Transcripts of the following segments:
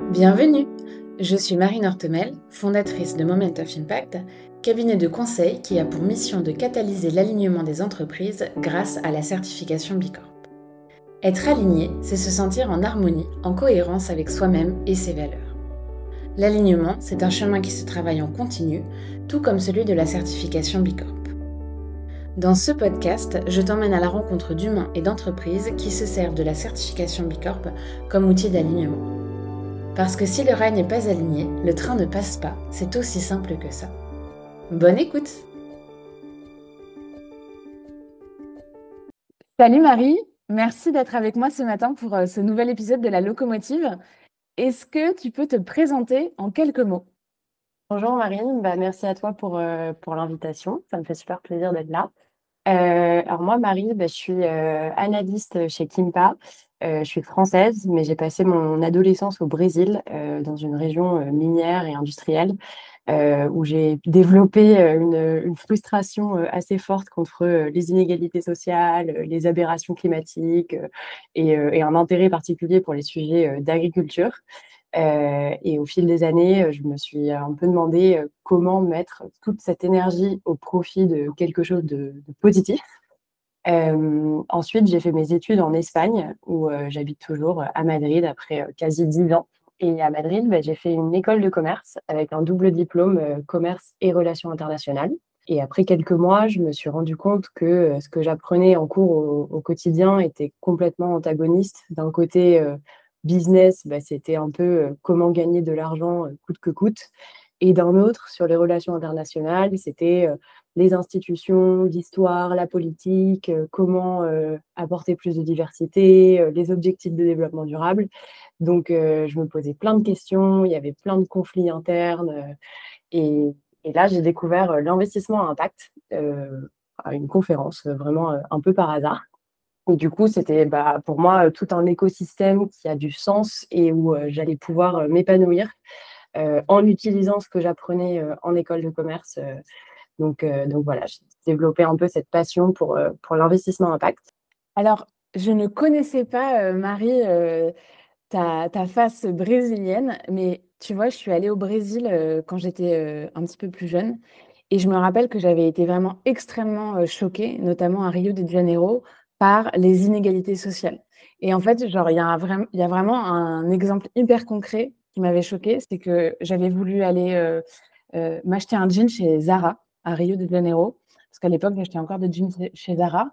Bienvenue Je suis Marine Hortemel, fondatrice de Moment of Impact, cabinet de conseil qui a pour mission de catalyser l'alignement des entreprises grâce à la certification Bicorp. Être aligné, c'est se sentir en harmonie, en cohérence avec soi-même et ses valeurs. L'alignement, c'est un chemin qui se travaille en continu, tout comme celui de la certification Bicorp. Dans ce podcast, je t'emmène à la rencontre d'humains et d'entreprises qui se servent de la certification Bicorp comme outil d'alignement. Parce que si le rail n'est pas aligné, le train ne passe pas. C'est aussi simple que ça. Bonne écoute Salut Marie, merci d'être avec moi ce matin pour euh, ce nouvel épisode de la locomotive. Est-ce que tu peux te présenter en quelques mots? Bonjour Marine, bah, merci à toi pour, euh, pour l'invitation. Ça me fait super plaisir d'être là. Euh, alors moi, Marie, bah, je suis analyste chez Kimpa. Euh, je suis française, mais j'ai passé mon adolescence au Brésil, euh, dans une région euh, minière et industrielle, où j'ai développé une, frustration assez forte contre les inégalités sociales, les aberrations climatiques et, un intérêt particulier pour les sujets d'agriculture. et au fil des années, je me suis un peu demandé comment mettre toute cette énergie au profit de quelque chose de positif ensuite, j'ai fait mes études en Espagne, où j'habite toujours à Madrid après quasi dix ans. Et à Madrid, bah, j'ai fait une école de commerce avec un double diplôme commerce et relations internationales. Et après quelques mois, je me suis rendu compte que ce que j'apprenais en cours au, quotidien était complètement antagoniste. D'un côté, business, bah, c'était un peu comment gagner de l'argent coûte que coûte. Et d'un autre, sur les relations internationales, c'était les institutions, l'histoire, la politique, euh, comment euh, apporter plus de diversité, euh, les objectifs de développement durable. Donc, je me posais plein de questions, il y avait plein de conflits internes. Et, là, j'ai découvert l'investissement à impact à une conférence, vraiment un peu par hasard. Et du coup, c'était bah, pour moi tout un écosystème qui a du sens et où j'allais pouvoir m'épanouir en utilisant ce que j'apprenais en école de commerce donc, euh, donc voilà, j'ai développé un peu cette passion pour, euh, l'investissement impact. Alors, je ne connaissais pas, euh, Marie, ta, face brésilienne, mais tu vois, je suis allée au Brésil quand j'étais un petit peu plus jeune. Et je me rappelle que j'avais été vraiment extrêmement choquée, notamment à Rio de Janeiro, par les inégalités sociales. Et en fait, il y a vraiment un exemple hyper concret qui m'avait choquée, c'est que j'avais voulu aller m'acheter un jean chez Zara à Rio de Janeiro, parce qu'à l'époque, j'achetais encore des jeans chez Zara.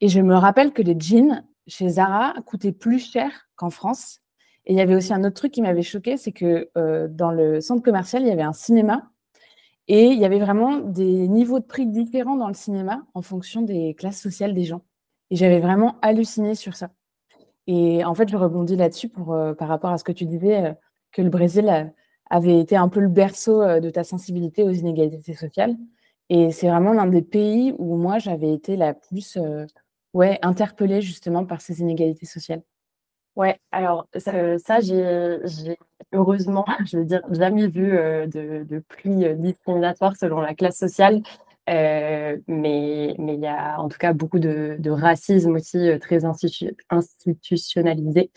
Et je me rappelle que les jeans chez Zara coûtaient plus cher qu'en France. Et il y avait aussi un autre truc qui m'avait choqué, c'est que euh, dans le centre commercial, il y avait un cinéma. Et il y avait vraiment des niveaux de prix différents dans le cinéma en fonction des classes sociales des gens. Et j'avais vraiment halluciné sur ça. Et en fait, je rebondis là-dessus euh, par rapport à ce que tu disais, euh, que le Brésil avait été un peu le berceau de ta sensibilité aux inégalités sociales. Et c'est vraiment l'un des pays où moi, j'avais été la plus euh, ouais, interpellée justement par ces inégalités sociales. Ouais, alors ça, j'ai heureusement, je veux dire, jamais vu euh, de, de, prix euh, discriminatoire selon la classe sociale. mais mais il y a en tout cas beaucoup de racisme aussi très institutionnalisé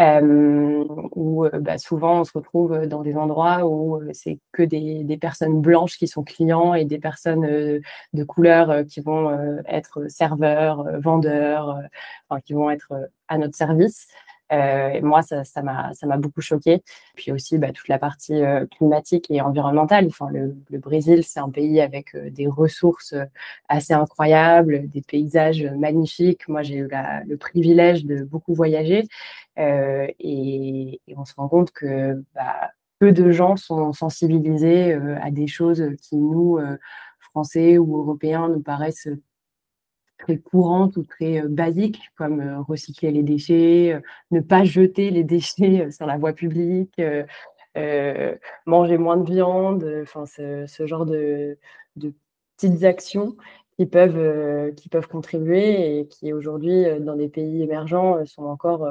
euh, où euh, bah, souvent on se retrouve dans des endroits où euh, c'est que des, des, personnes blanches qui sont clients et des personnes de couleur qui vont être serveurs, vendeurs, enfin, qui vont être à notre service. Euh, moi, ça, m'a, ça m'a beaucoup choqué. Puis aussi, bah, toute la partie euh, climatique et environnementale. Enfin, le, Brésil, c'est un pays avec euh, des ressources assez incroyables, des paysages magnifiques. Moi, j'ai eu le privilège de beaucoup voyager et, et, on se rend compte que bah, peu de gens sont sensibilisés à des choses qui nous, Français ou Européens, nous paraissent très courantes ou très euh, basiques, comme euh, recycler les déchets, euh, ne pas jeter les déchets sur la voie publique, manger moins de viande, enfin ce, genre de, petites actions qui peuvent, qui peuvent contribuer et qui aujourd'hui, dans des pays émergents, sont encore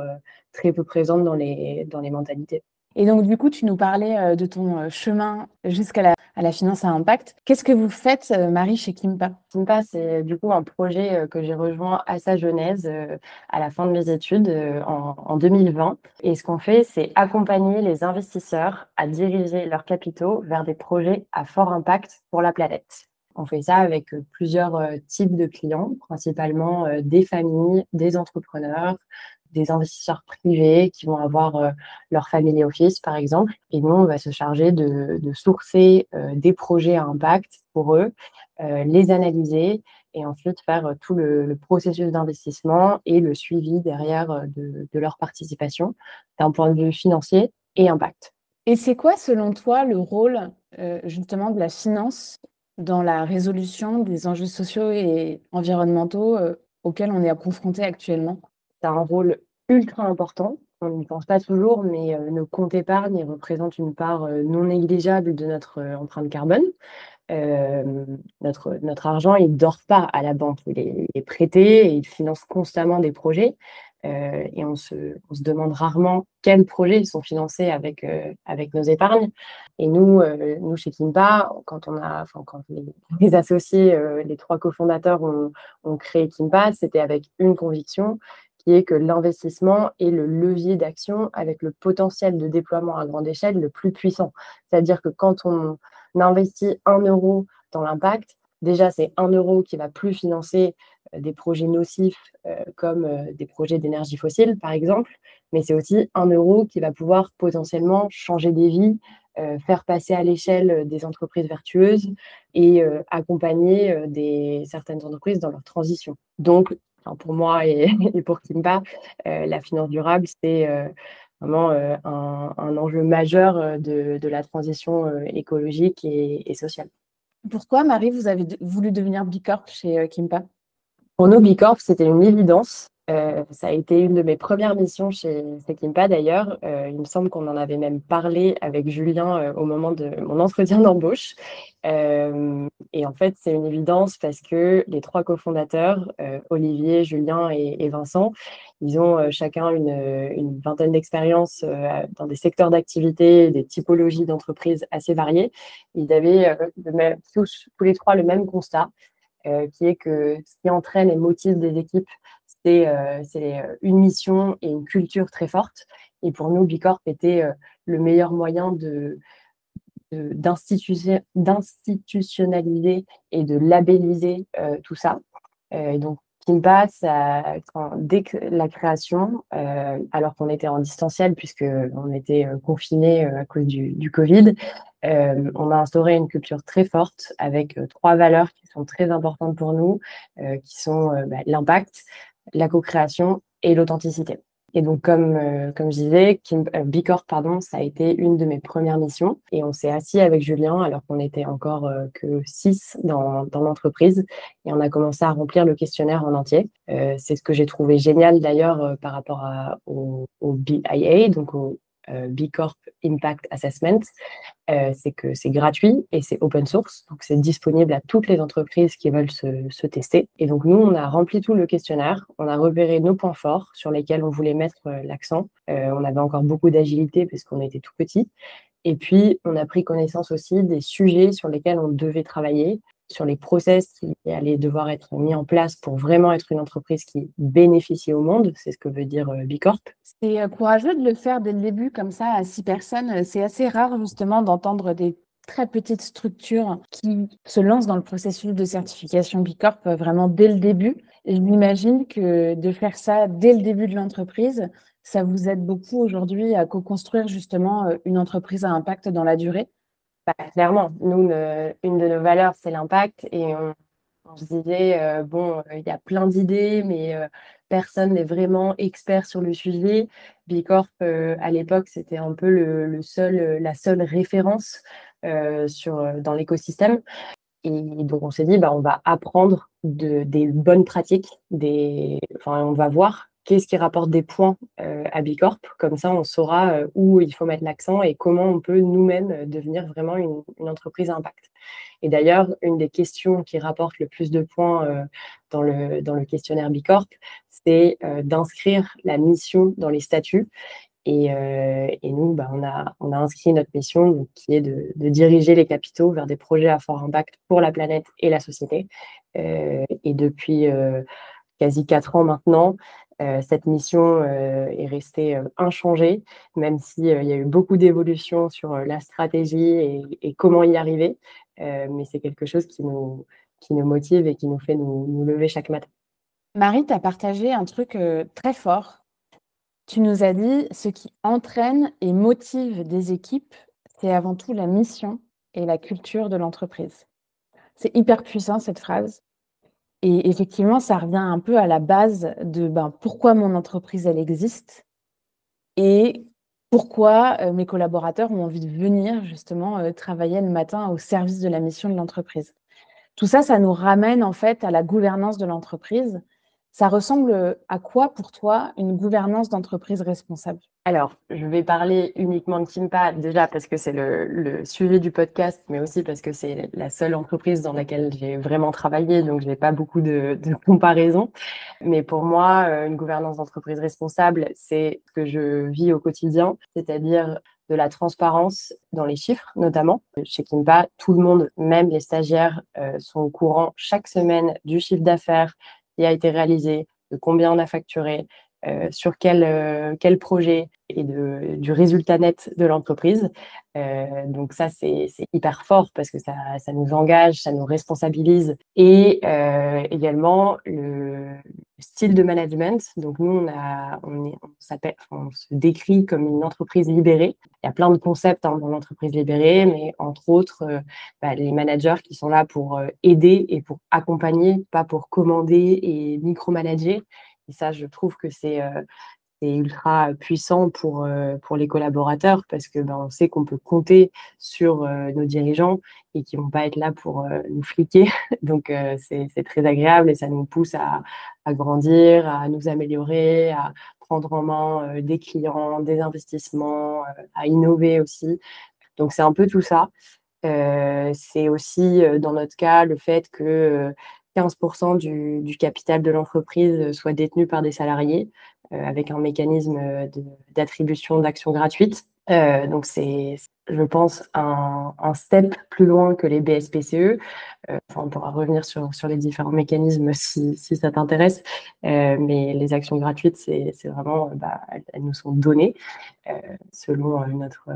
très peu présentes dans les, dans les mentalités. Et donc, du coup, tu nous parlais de ton chemin jusqu'à la à la finance à impact. Qu'est-ce que vous faites, Marie, chez Kimpa? Kimpa, c'est du coup un projet que j'ai rejoint à sa genèse à la fin de mes études en, en 2020. Et ce qu'on fait, c'est accompagner les investisseurs à diriger leurs capitaux vers des projets à fort impact pour la planète. On fait ça avec euh, plusieurs euh, types de clients, principalement euh, des familles, des entrepreneurs, des investisseurs privés qui vont avoir leur family office, par exemple. Et nous, on va se charger de, sourcer des projets à impact pour eux, les analyser et ensuite faire tout le, processus d'investissement et le suivi derrière de, de leur participation d'un point de vue financier et impact. Et c'est quoi, selon toi, le rôle justement de la finance dans la résolution des enjeux sociaux et environnementaux euh, auxquels on est confronté actuellement? Ça a un rôle ultra important. On n'y pense pas toujours, mais euh, nos comptes épargne représentent une part euh, non négligeable de notre empreinte carbone. notre, argent, il ne dort pas à la banque, il est, prêté et il finance constamment des projets. Euh, et on se, demande rarement quels projets sont financés avec, euh, nos épargnes. Et nous, euh, nous chez Kimpa, quand, on a, quand les, associés, les trois cofondateurs ont, ont créé Kimpa, c'était avec une conviction qui est que l'investissement est le levier d'action avec le potentiel de déploiement à grande échelle le plus puissant. C'est-à-dire que quand on investit un euro dans l'impact, déjà c'est un euro qui va plus financer des projets nocifs euh, comme euh, des projets d'énergie fossile, par exemple, mais c'est aussi un euro qui va pouvoir potentiellement changer des vies, euh, faire passer à l'échelle des entreprises vertueuses et accompagner des, certaines entreprises dans leur transition. Donc, pour moi et, pour Kimpa, la finance durable, c'est vraiment un, enjeu majeur de, la transition écologique et, et, sociale. Pourquoi, Marie, vous avez voulu devenir Bicorp chez Kimpa pour nous, Bicorp, c'était une évidence. Euh, ça a été une de mes premières missions chez Sekimpa d'ailleurs. Euh, il me semble qu'on en avait même parlé avec Julien euh, au moment de mon entretien d'embauche. et en fait, c'est une évidence parce que les trois cofondateurs, Olivier, Julien et, Vincent, ils ont chacun une, vingtaine d'expériences dans des secteurs d'activité, des typologies d'entreprises assez variées. Ils avaient tous, tous les trois le même constat qui est que ce qui entraîne et motive des équipes, c'est euh, euh, une mission et une culture très forte. Et pour nous, Bicorp était le meilleur moyen de, d'institutionnaliser et de labelliser tout ça. donc, Kimpa, ça, dès la création, alors qu'on était en distanciel, puisqu'on était confinés à cause du, Covid, euh, on a instauré une culture très forte avec euh, trois valeurs qui sont très importantes pour nous, euh, qui sont bah, l'impact, la co-création et l'authenticité. Et donc, comme, comme je disais, Kim, Bicorp, pardon, ça a été une de mes premières missions. Et on s'est assis avec Julien alors qu'on était encore que six dans, dans l'entreprise. Et on a commencé à remplir le questionnaire en entier. c'est ce que j'ai trouvé génial d'ailleurs par rapport à, au, au BIA, donc au euh, B Corp Impact Assessment, euh, c'est que c'est gratuit et c'est open source. Donc, c'est disponible à toutes les entreprises qui veulent se, tester. Et donc, nous, on a rempli tout le questionnaire. On a repéré nos points forts sur lesquels on voulait mettre euh, l'accent. on avait encore beaucoup d'agilité parce qu'on était tout petit. Et puis, on a pris connaissance aussi des sujets sur lesquels on devait travailler, sur les process qui allaient devoir être mis en place pour vraiment être une entreprise qui bénéficie au monde. C'est ce que veut dire euh, Bicorp. C'est euh, courageux de le faire dès le début, comme ça, à six personnes. C'est assez rare, justement, d'entendre des très petites structures qui se lancent dans le processus de certification Bicorp euh, vraiment dès le début. Et je m'imagine que de faire ça dès le début de l'entreprise, ça vous aide beaucoup aujourd'hui à co-construire justement une entreprise à impact dans la durée. Bah, clairement, nous, une de nos valeurs, c'est l'impact. Et on, se disait, euh, bon, euh, il y a plein d'idées, mais euh, personne n'est vraiment expert sur le sujet. Bicorp, à l'époque, c'était un peu le, seul, la seule référence sur, dans l'écosystème. Et donc, on s'est dit, bah, on va apprendre de, des bonnes pratiques, des... enfin, on va voir qu'est-ce qui rapporte des points euh, à Bicorp? Comme ça, on saura euh, où il faut mettre l'accent et comment on peut nous-mêmes euh, devenir vraiment une, entreprise à impact. Et d'ailleurs, une des questions qui rapporte le plus de points dans, le, questionnaire Bicorp, c'est d'inscrire la mission dans les statuts. Et, nous, bah, on, a, inscrit notre mission qui est de, diriger les capitaux vers des projets à fort impact pour la planète et la société. et depuis quasi quatre ans maintenant, euh, cette mission euh, est restée euh, inchangée, même s'il y a eu beaucoup d'évolutions sur la stratégie et, comment y arriver. mais c'est quelque chose qui nous, qui nous motive et qui nous fait nous, lever chaque matin. Marie, tu as partagé un truc très fort. Tu nous as dit, ce qui entraîne et motive des équipes, c'est avant tout la mission et la culture de l'entreprise. C'est hyper puissant cette phrase. Et effectivement, ça revient un peu à la base de ben, pourquoi mon entreprise, elle existe et pourquoi euh, mes collaborateurs ont envie de venir justement euh, travailler le matin au service de la mission de l'entreprise. Tout ça, ça nous ramène en fait à la gouvernance de l'entreprise ça ressemble à quoi pour toi une gouvernance d'entreprise responsable? Alors, je vais parler uniquement de Kimpa, déjà parce que c'est le, sujet du podcast, mais aussi parce que c'est la seule entreprise dans laquelle j'ai vraiment travaillé, donc je n'ai pas beaucoup de, de comparaisons. Mais pour moi, euh, une gouvernance d'entreprise responsable, c'est ce que je vis au quotidien, c'est-à-dire de la transparence dans les chiffres, notamment. Chez Kimpa, tout le monde, même les stagiaires, euh, sont au courant chaque semaine du chiffre d'affaires, qui a été réalisé, de combien on a facturé, euh, sur quel, euh, quel projet et de, du résultat net de l'entreprise. Euh, donc ça, c'est hyper fort parce que ça, ça, nous engage, ça nous responsabilise. Et également, le style de management. Donc nous, on, a, on, est, on, se décrit comme une entreprise libérée. Il y a plein de concepts hein, dans l'entreprise libérée, mais entre autres, bah, les managers qui sont là pour aider et pour accompagner, pas pour commander et micromanager. Et ça, je trouve que c'est euh, ultra puissant pour, euh, pour les collaborateurs parce que ben, on sait qu'on peut compter sur euh, nos dirigeants et qu'ils ne vont pas être là pour nous fliquer. Donc, c'est très agréable et ça nous pousse à, à, grandir, à nous améliorer, à prendre en main des clients, des investissements, à innover aussi. Donc, c'est un peu tout ça. c'est aussi, dans notre cas, le fait que 15% du, capital de l'entreprise soit détenu par des salariés euh, avec un mécanisme d'attribution d'actions gratuites. Euh, donc c'est, je pense, un, step plus loin que les BSPCE. Euh, on pourra revenir sur, les différents mécanismes si, ça t'intéresse. mais les actions gratuites, c'est, vraiment, bah, elles, nous sont données selon notre,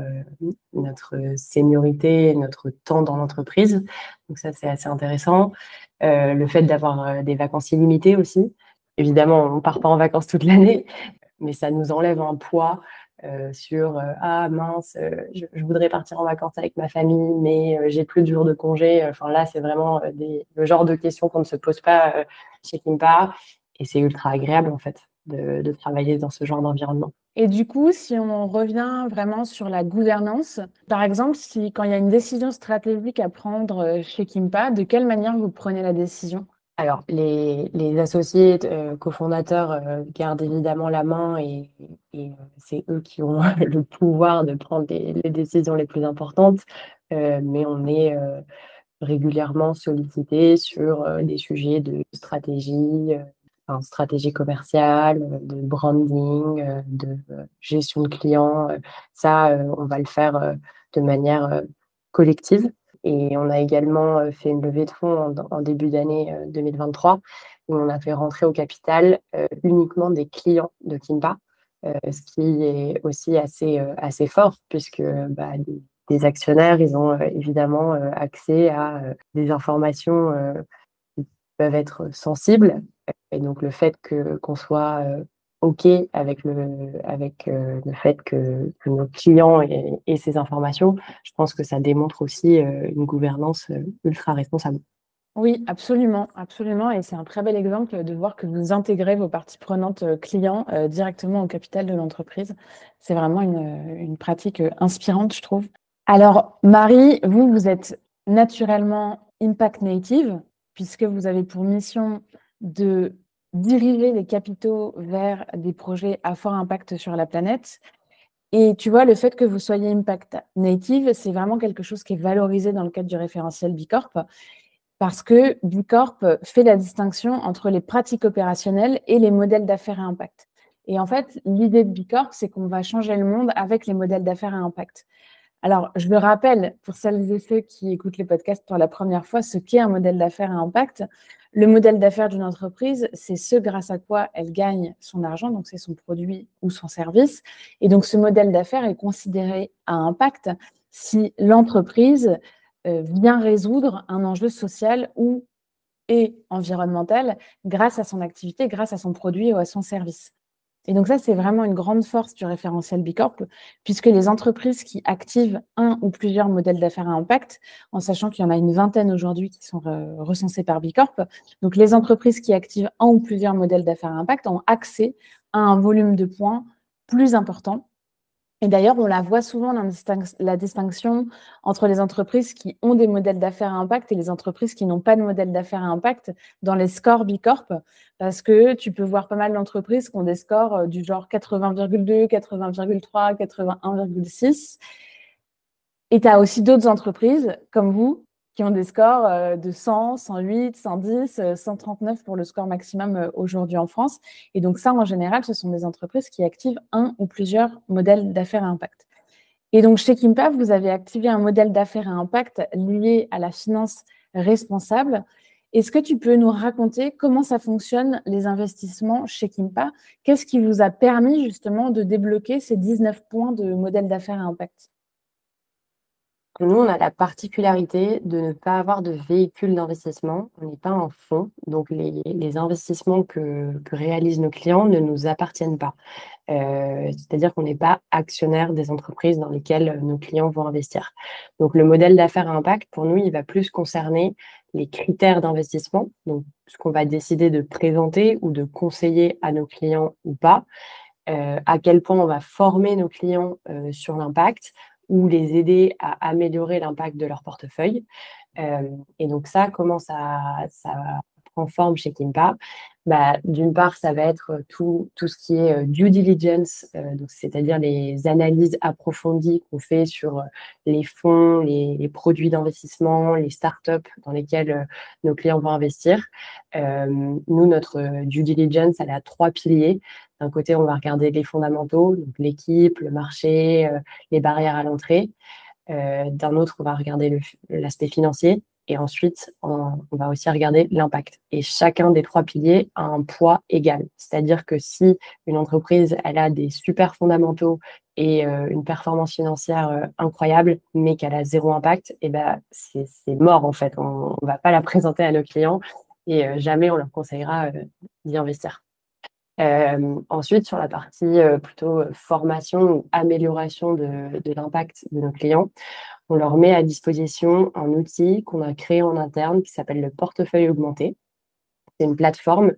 notre seniorité, notre temps dans l'entreprise. Donc ça, c'est assez intéressant. Euh, le fait d'avoir euh, des vacances illimitées aussi. Évidemment, on ne part pas en vacances toute l'année, mais ça nous enlève un poids euh, sur ah mince, je, voudrais partir en vacances avec ma famille, mais j'ai plus de jours de congé. Enfin là, c'est vraiment le genre de questions qu'on ne se pose pas chez Kimpa, et c'est ultra agréable en fait de travailler dans ce genre d'environnement. Et du coup, si on revient vraiment sur la gouvernance, par exemple, si quand il y a une décision stratégique à prendre euh, chez Kimpa, de quelle manière vous prenez la décision? Alors, les, associés euh, cofondateurs euh, gardent évidemment la main et, c'est eux qui ont le pouvoir de prendre les, décisions les plus importantes, mais on est régulièrement sollicité sur des sujets de stratégie, stratégie commerciale, euh, de branding, euh, de euh, gestion de clients. Ça, on va le faire de manière collective. Et on a également fait une levée de fonds en, début d'année 2023 où on a fait rentrer au capital uniquement des clients de Kimpa, ce qui est aussi assez, assez fort puisque bah, des, actionnaires, ils ont évidemment accès à des informations qui peuvent être sensibles. Et donc le fait qu'on soit euh, OK avec le, avec, euh, le fait que, nos clients aient, ces informations, je pense que ça démontre aussi euh, une gouvernance ultra responsable. Oui, absolument, absolument. Et c'est un très bel exemple de voir que vous intégrez vos parties prenantes clients directement au capital de l'entreprise. C'est vraiment une, une, pratique inspirante, je trouve. Alors, Marie, vous, vous êtes naturellement Impact Native, puisque vous avez pour mission de diriger les capitaux vers des projets à fort impact sur la planète. Et tu vois, le fait que vous soyez Impact Native, c'est vraiment quelque chose qui est valorisé dans le cadre du référentiel Bicorp, parce que Bicorp fait la distinction entre les pratiques opérationnelles et les modèles d'affaires à impact. Et en fait, l'idée de Bicorp, c'est qu'on va changer le monde avec les modèles d'affaires à impact. Alors, je le rappelle pour celles et ceux qui écoutent les podcasts pour la première fois, ce qu'est un modèle d'affaires à impact. Le modèle d'affaires d'une entreprise, c'est ce grâce à quoi elle gagne son argent, donc c'est son produit ou son service. Et donc, ce modèle d'affaires est considéré à impact si l'entreprise euh, vient résoudre un enjeu social ou et environnemental grâce à son activité, grâce à son produit ou à son service. Et donc ça, c'est vraiment une grande force du référentiel Bicorp, puisque les entreprises qui activent un ou plusieurs modèles d'affaires à impact, en sachant qu'il y en a une vingtaine aujourd'hui qui sont recensés par Bicorp, donc les entreprises qui activent un ou plusieurs modèles d'affaires à impact ont accès à un volume de points plus important et d'ailleurs, on la voit souvent, la, distinction entre les entreprises qui ont des modèles d'affaires à impact et les entreprises qui n'ont pas de modèle d'affaires à impact dans les scores Bicorp, parce que tu peux voir pas mal d'entreprises qui ont des scores euh, du genre 80,2, 80,3, 81,6. Et tu as aussi d'autres entreprises, comme vous, qui ont des scores euh, de 100, 108, 110, 139 pour le score maximum euh, aujourd'hui en France. Et donc ça, en général, ce sont des entreprises qui activent un ou plusieurs modèles d'affaires à impact. Et donc chez Kimpa, vous avez activé un modèle d'affaires à impact lié à la finance responsable. Est-ce que tu peux nous raconter comment ça fonctionne les investissements chez Kimpa? Qu'est-ce qui vous a permis justement de débloquer ces 19 points de modèle d'affaires à impact? Nous, on a la particularité de ne pas avoir de véhicule d'investissement. On n'est pas un fonds. Donc, les, investissements que, réalisent nos clients ne nous appartiennent pas. Euh, c'est-à-dire qu'on n'est pas actionnaire des entreprises dans lesquelles nos clients vont investir. Donc, le modèle d'affaires à impact, pour nous, il va plus concerner les critères d'investissement, donc ce qu'on va décider de présenter ou de conseiller à nos clients ou pas, euh, à quel point on va former nos clients euh, sur l'impact, ou les aider à améliorer l'impact de leur portefeuille. Euh, et donc ça, comment ça, ça prend forme chez Kimpa bah, D'une part, ça va être tout, tout ce qui est euh, due diligence, euh, c'est-à-dire les analyses approfondies qu'on fait sur les fonds, les, produits d'investissement, les startups dans lesquels nos clients vont investir. nous, notre due diligence, elle a trois piliers. D'un côté, on va regarder les fondamentaux, l'équipe, le marché, euh, les barrières à l'entrée. Euh, d'un autre, on va regarder l'aspect financier. Et ensuite, on, va aussi regarder l'impact. Et chacun des trois piliers a un poids égal. C'est-à-dire que si une entreprise, elle a des super fondamentaux et euh, une performance financière incroyable, mais qu'elle a zéro impact, eh ben, c'est mort en fait. On ne va pas la présenter à nos clients et jamais on leur conseillera d'y investir. Euh, ensuite, sur la partie euh, plutôt euh, formation ou amélioration de, l'impact de nos clients, on leur met à disposition un outil qu'on a créé en interne qui s'appelle le portefeuille augmenté. C'est une plateforme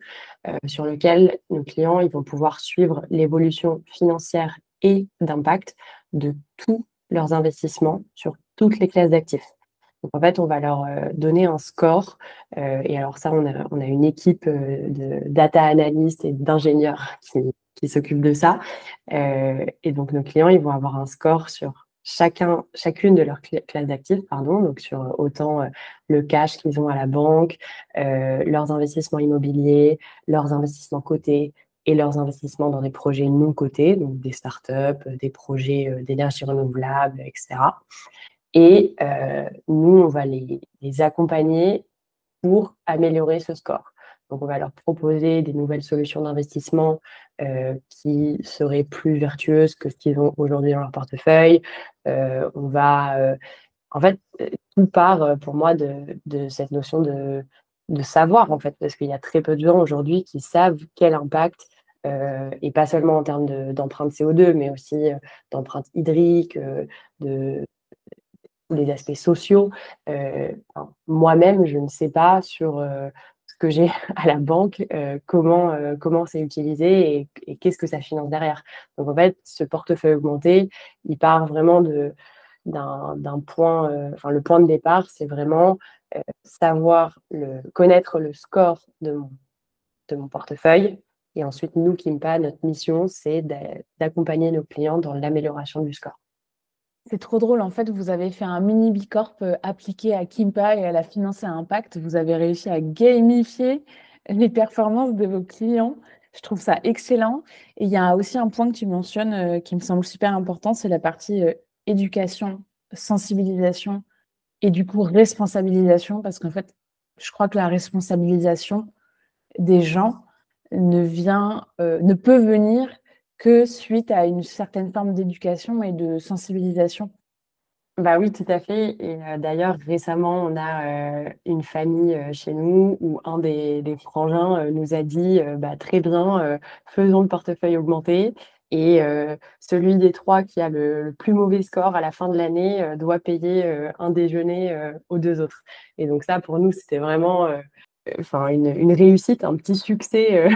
sur laquelle nos clients vont pouvoir suivre l'évolution financière et d'impact de tous leurs investissements sur toutes les classes d'actifs. Donc en fait, on va leur euh, donner un score. Euh, et alors ça, on a, une équipe euh, de data analystes et d'ingénieurs qui, qui s'occupent de ça. et donc nos clients, ils vont avoir un score sur chacun, chacune de leurs classes d'actifs, pardon, donc sur autant le cash qu'ils ont à la banque, leurs investissements immobiliers, leurs investissements cotés et leurs investissements dans des projets non cotés, donc des startups, des projets d'énergie renouvelable, etc. Et euh, nous, on va les, accompagner pour améliorer ce score. Donc, on va leur proposer des nouvelles solutions d'investissement euh, qui seraient plus vertueuses que ce qu'ils ont aujourd'hui dans leur portefeuille. Euh, on va, en fait, tout part pour moi de, cette notion de, savoir, en fait, parce qu'il y a très peu de gens aujourd'hui qui savent quel impact et pas seulement en termes d'empreinte CO2, mais aussi d'empreinte hydrique, de, les aspects sociaux. Euh, moi-même, je ne sais pas sur euh, ce que j'ai à la banque, euh, comment c'est utilisé et, qu'est-ce que ça finance derrière. Donc en fait, ce portefeuille augmenté, il part vraiment d'un point, enfin le point de départ, c'est vraiment savoir connaître le score de mon, de mon portefeuille. Et ensuite, nous, Kimpa, notre mission, c'est d'accompagner nos clients dans l'amélioration du score. C'est trop drôle. En fait, vous avez fait un mini bicorp euh, appliqué à Kimpa et à la finance à impact. Vous avez réussi à gamifier les performances de vos clients. Je trouve ça excellent et il y a aussi un point que tu mentionnes, heu, qui me semble super important, c'est la partie, heu, éducation, sensibilisation et du coup responsabilisation parce qu'en fait, je crois que la responsabilisation des gens ne vient, ne peut venir que suite à une certaine forme d'éducation et de sensibilisation. Bah oui, tout à fait. Et heu, d'ailleurs récemment, on a, heu, une famille, heu, chez nous où un des frangins, nous a dit, «Bah, très bien, faisons le portefeuille augmenté et celui des 3 qui a le plus mauvais score à la fin de l'année, doit payer, un déjeuner, aux 2 autres» et donc ça, pour nous, c'était vraiment, enfin une réussite, un petit succès,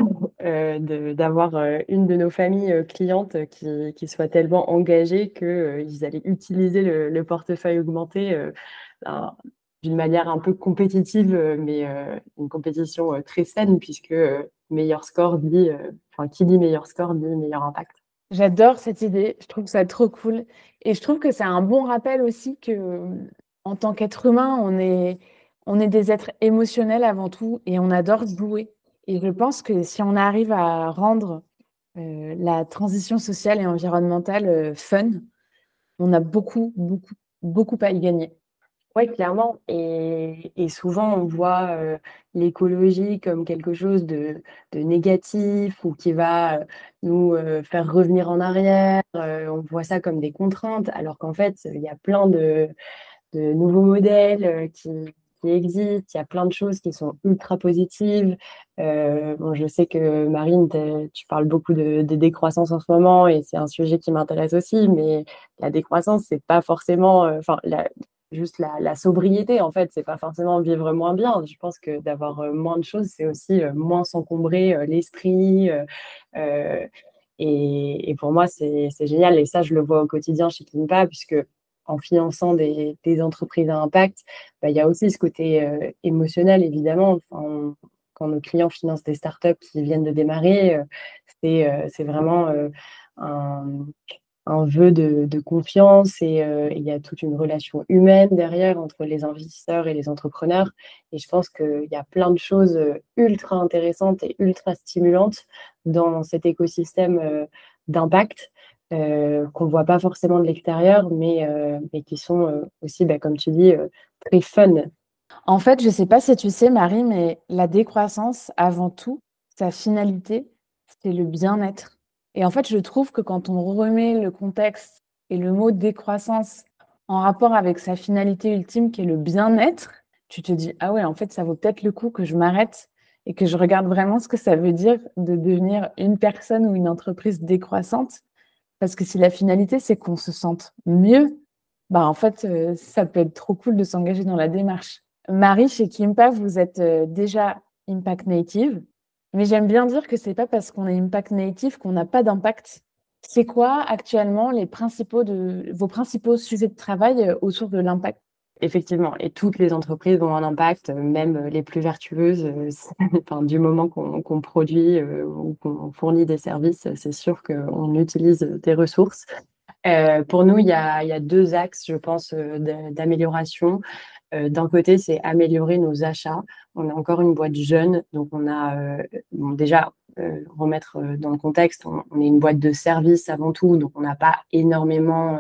de d'avoir, heu, une de nos familles, heu, clientes qui qui soit tellement engagée que, heu, ils allaient utiliser le le portefeuille augmenté, ben, d'une manière un peu compétitive, mais une compétition, très saine puisque, meilleur score dit, enfin qui dit meilleur score dit meilleur impact. J'adore cette idée, je trouve ça trop cool et je trouve que c'est un bon rappel aussi que, en tant qu'être humain, on est on est des êtres émotionnels avant tout et on adore jouer et je pense que si on arrive à rendre, heu, la transition sociale et environnementale, heu, fun, on a beaucoup, beaucoup, beaucoup à y gagner. Ouais, clairement et souvent on voit, heu, l'écologie comme quelque chose de négatif ou qui va, nous, faire revenir en arrière, on voit ça comme des contraintes alors qu'en fait, il y a plein de de nouveaux modèles, qui qui existent. Il y a plein de choses qui sont ultra positives. Heu, bon, je sais que Marine, tu parles beaucoup de de décroissance en ce moment et c'est un sujet qui m'intéresse aussi, mais la décroissance, c'est pas forcément, heu, enfin juste la sobriété en fait, c'est pas forcément vivre moins bien. Je pense que d'avoir, heu, moins de choses, c'est aussi, moins s'encombrer, l'esprit, et pour moi, c'est c'est génial et ça, je le vois au quotidien chez Kimpa puisque en finançant des entreprises à impact, bah, il y a aussi ce côté, heu, émotionnel évidemment. Quand nos clients financent des startups qui viennent de démarrer, c'est, heu, c'est vraiment, un vœu de confiance et il y a toute une relation humaine derrière entre les investisseurs et les entrepreneurs et je pense qu'il y a plein de choses, ultra intéressantes et ultra stimulantes dans cet écosystème, d'impact heu, qu'on voit pas forcément de l'extérieur, mais heu, mais qui sont, heu, aussi, bah, comme tu dis, très fun. En fait, je sais pas si tu sais Marie, mais la décroissance, avant tout, sa finalité, c'est le bien-être et en fait, je trouve que quand on remet le contexte et le mot décroissance en rapport avec sa finalité ultime qui est le bien-être, tu te dis: «Ah ouais, en fait, ça vaut peut-être le coup que je m'arrête et que je regarde vraiment ce que ça veut dire de devenir une personne ou une entreprise décroissante». Parce que si la finalité, c'est qu'on se sente mieux, bah, en fait, heu, ça peut être trop cool de s'engager dans la démarche. Marie, chez Kimpa, vous êtes, heu, déjà impact native, mais j'aime bien dire que c'est pas parce qu'on est impact native qu'on n'a pas d'impact. C'est quoi actuellement les principaux de vos principaux sujets de travail, heu, autour de l'impact? Effectivement et toutes les entreprises ont un impact, même les plus vertueuses, enfin, du moment qu'on produit, ou qu'on fournit des services, c'est sûr qu'on utilise des ressources. Pour nous, il y a a 2 axes, je pense, d'amélioration. D'un côté, c'est améliorer nos achats. On est encore une boîte jeune, donc on a, déjà, remettre, dans le contexte, on est une boîte de services avant tout, donc on n'a pas énormément,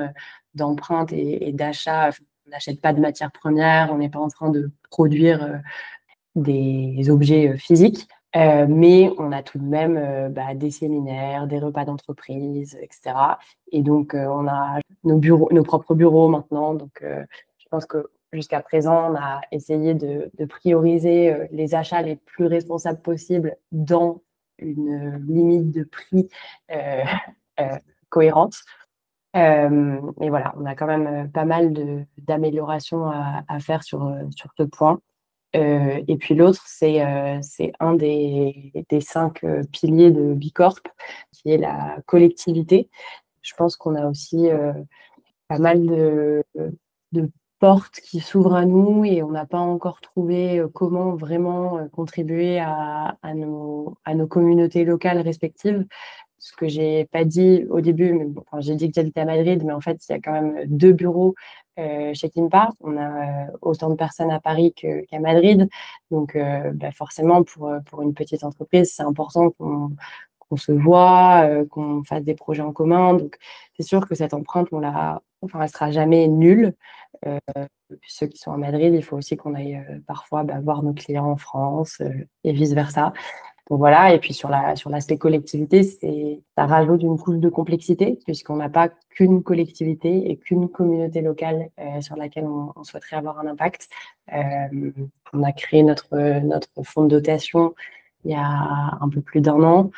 d'empreintes et d'achats. On n'achète pas de matières premières, on n'est pas en train de produire, heu, des objets, heu, physiques. Heu, mais on a tout de même, bah, des séminaires, des repas d'entreprise et cetera et donc on a nos bureaux nos propres bureaux maintenant donc je pense que jusqu'à présent, on a essayé de prioriser, les achats les plus responsables possibles dans une limite de prix, cohérente. Hem et voilà, on a quand même, heu, pas mal d'améliorations à à faire sur, heu, sur ce point. Heu et puis l'autre, c'est, c'est un des des 5, heu, piliers de Bicorp, qui est la collectivité. Je pense qu'on a aussi, pas mal de de portes qui s'ouvrent à nous et on n'a pas encore trouvé, comment vraiment, contribuer à nos à nos communautés locales respectives. Ce que j'ai pas dit au début, mais j'ai dit que j'habitais à Madrid, mais en fait, il y a quand même deux bureaux chez Kimpa. On a autant de personnes à Paris qu'à Madrid. Donc, bah, forcément, pour, pour une petite entreprise, c'est important qu'on qu'on se voit, qu'on fasse des projets en commun. Donc, c'est sûr que cette empreinte, on la, enfin, elle sera jamais nulle. ceux qui sont à Madrid, il faut aussi qu'on aille parfois bah, voir nos clients en France et vice versa. Donc voilà, et puis sur la sur l'aspect collectivité, c'est ça rajoute une couche de complexité puisqu'on n'a pas qu'une collectivité et qu'une communauté locale sur laquelle on, souhaiterait avoir un impact. on a créé notre notre fonds de dotation il y a un peu plus d'un an.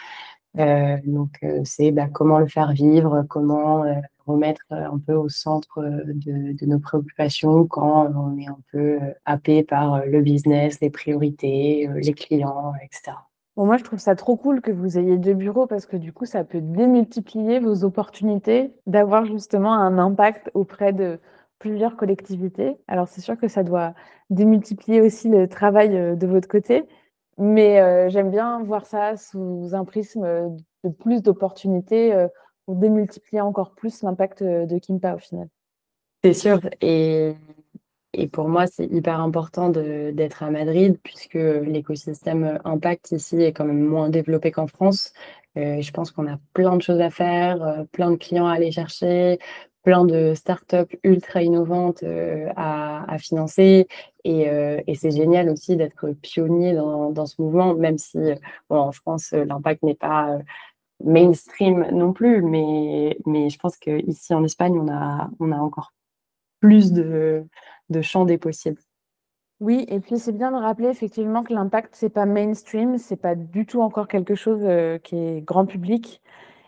Euh, donc, euh, c'est bah, comment le faire vivre, comment euh, remettre un peu au centre de, nos préoccupations quand on est un peu happé par le business, les priorités, les clients, etc. Bon, moi, je trouve ça trop cool que vous ayez deux bureaux parce que du coup, ça peut démultiplier vos opportunités d'avoir justement un impact auprès de plusieurs collectivités. Alors, c'est sûr que ça doit démultiplier aussi le travail de votre côté, mais euh, j'aime bien voir ça sous un prisme de plus d'opportunités euh, pour démultiplier encore plus l'impact euh, de Kimpa au final. C'est sûr. Et, et, pour moi, c'est hyper important d'être à Madrid puisque l'écosystème impact ici est quand même moins développé qu'en France. je pense qu'on a plein de choses à faire, plein de clients à aller chercher, plein de startups ultra innovantes euh, à, financer. Euh, et, c'est génial aussi d'être pionnier dans, ce mouvement, même si en France, l'impact n'est pas mainstream non plus. Mais, je pense qu'ici en Espagne, on a encore plus de, de champs des possibles. Oui, et puis c'est bien de rappeler effectivement que l'impact, c'est pas mainstream, c'est pas du tout encore quelque chose euh, qui est grand public.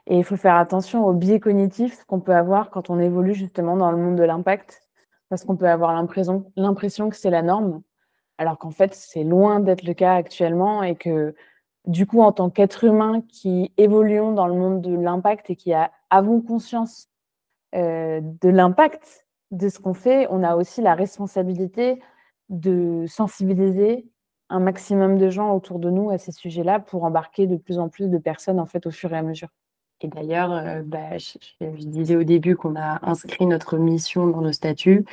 Et il faut faire attention aux biais cognitifs qu'on peut avoir quand on évolue justement dans le monde de l'impact, parce qu'on peut avoir l'impression que c'est la norme, alors qu'en fait, c'est loin d'être le cas actuellement et que du coup, en tant qu'être humain qui évoluons dans le monde de l'impact et qui avons conscience euh, de l'impact de ce qu'on fait, on a aussi la responsabilité de sensibiliser un maximum de gens autour de nous à ces sujets-là pour embarquer de plus en plus de personnes en fait au fur et à mesure. Et d'ailleurs, euh, bah, je, disais au début qu'on a inscrit notre mission dans nos statuts.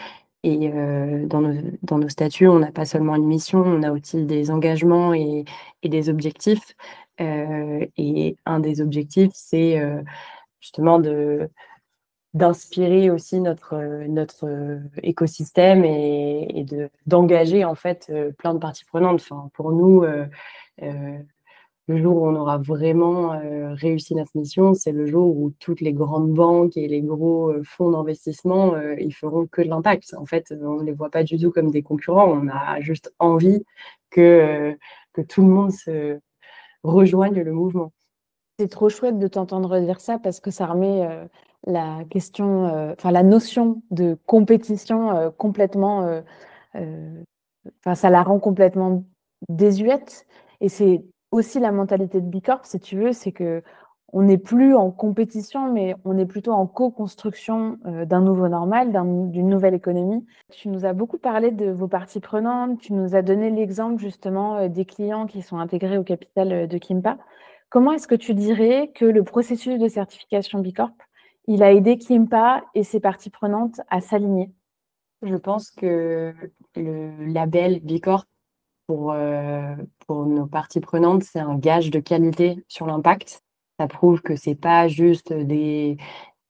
Et euh, dans, nos, statuts, on n'a pas seulement une mission, on a aussi des engagements et, des objectifs. Euh, et un des objectifs, c'est justement de d'inspirer aussi notre, notre écosystème et, de d'engager en fait plein de parties prenantes. Enfin, pour nous, le jour où on aura vraiment euh, réussi notre mission, c'est le jour où toutes les grandes banques et les gros euh, fonds d'investissement, euh, ils feront que de l'impact. En fait, on ne les voit pas du tout comme des concurrents. On a juste envie que, que tout le monde se rejoigne le mouvement. C'est trop chouette de t'entendre dire ça parce que ça remet la question, enfin la notion de compétition complètement, enfin ça la rend complètement désuète. Et c'est aussi la mentalité de Bicorp, si tu veux, c'est que on n'est plus en compétition, mais on est plutôt en co-construction euh, d'un nouveau normal, d'une nouvelle économie. Tu nous as beaucoup parlé de vos parties prenantes, tu nous as donné l'exemple justement euh, des clients qui sont intégrés au capital euh, de Kimpa. Comment est-ce que tu dirais que le processus de certification Bicorp, il a aidé Kimpa et ses parties prenantes à s'aligner Je pense que le label Bicorp pour, euh, pour nos parties prenantes, c'est un gage de qualité sur l'impact. Ça prouve que c'est pas juste des,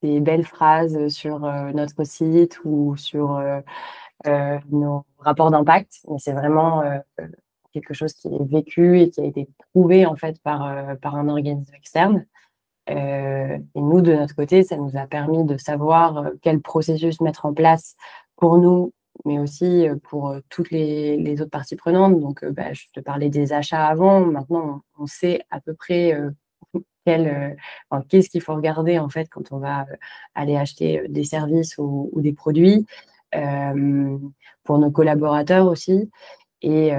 des, belles phrases sur euh, notre site ou sur euh, nos rapports d'impact, mais c'est vraiment quelque chose qui est vécu et qui a été prouvé en fait par, par un organisme externe. Et nous, de notre côté, ça nous a permis de savoir quel processus mettre en place pour nous mais aussi pour toutes les, autres parties prenantes. Donc, bah, je te parlais des achats avant. Maintenant, on, sait à peu près qu'est-ce qu'il faut regarder en fait quand on va aller acheter des services ou, des produits. pour nos collaborateurs aussi. Et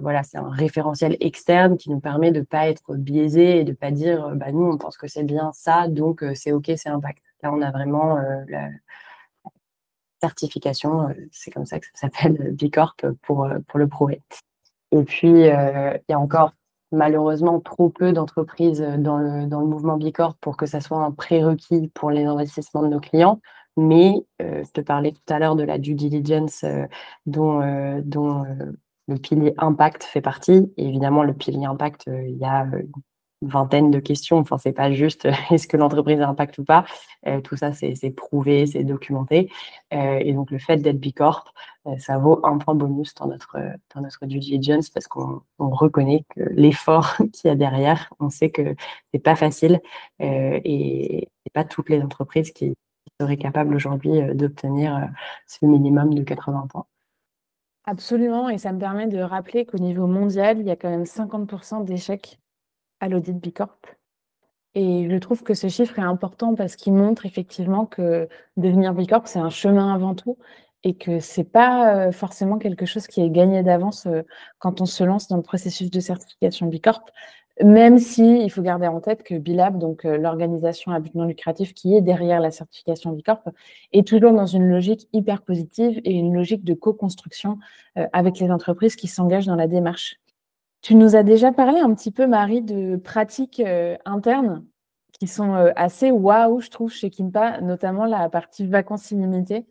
voilà, c'est un référentiel externe qui nous permet de ne pas être biaisé et de ne pas dire bah, nous, on pense que c'est bien ça, donc c'est OK, c'est impact. Là, on a vraiment la, certification, euh, c'est comme ça que ça s'appelle, Bicorp, pour, euh, pour le prouver. Et puis, euh, il y a encore malheureusement trop peu d'entreprises dans le, dans le mouvement Bicorp pour que ça soit un prérequis pour les investissements de nos clients. Mais je te parlais tout à l'heure de la due diligence dont, dont le pilier impact fait partie. Évidemment, le pilier impact, il y a une vingtaine de questions. Enfin, c'est pas juste est-ce que l'entreprise a impact ou pas? tout ça, c'est prouvé, c'est documenté. et donc, le fait d'être Bicorp, ça vaut un point bonus dans notre, dans notre due diligence parce qu'on reconnaît l'effort qu'il y a derrière, on sait que c'est pas facile et, et pas toutes les entreprises qui, serait capable aujourd'hui euh, d'obtenir euh, ce minimum de 80 points. Absolument, et ça me permet de rappeler qu'au niveau mondial, il y a quand même 50% d'échecs à l'audit Bicorp. Et je trouve que ce chiffre est important parce qu'il montre effectivement que devenir Bicorp, c'est un chemin avant tout et que c'est pas euh, forcément quelque chose qui est gagné d'avance quand on se lance dans le processus de certification Bicorp. Même si il faut garder en tête que Bilab, donc euh, l'organisation à but non lucratif qui est derrière la certification Bicorp, est toujours dans une logique hyper positive et une logique de co-construction euh, avec les entreprises qui s'engagent dans la démarche. Tu nous as déjà parlé un petit peu, Marie, de pratiques euh, internes qui sont assez waouh, je trouve, chez Kimpa, notamment la partie vacances illimitées.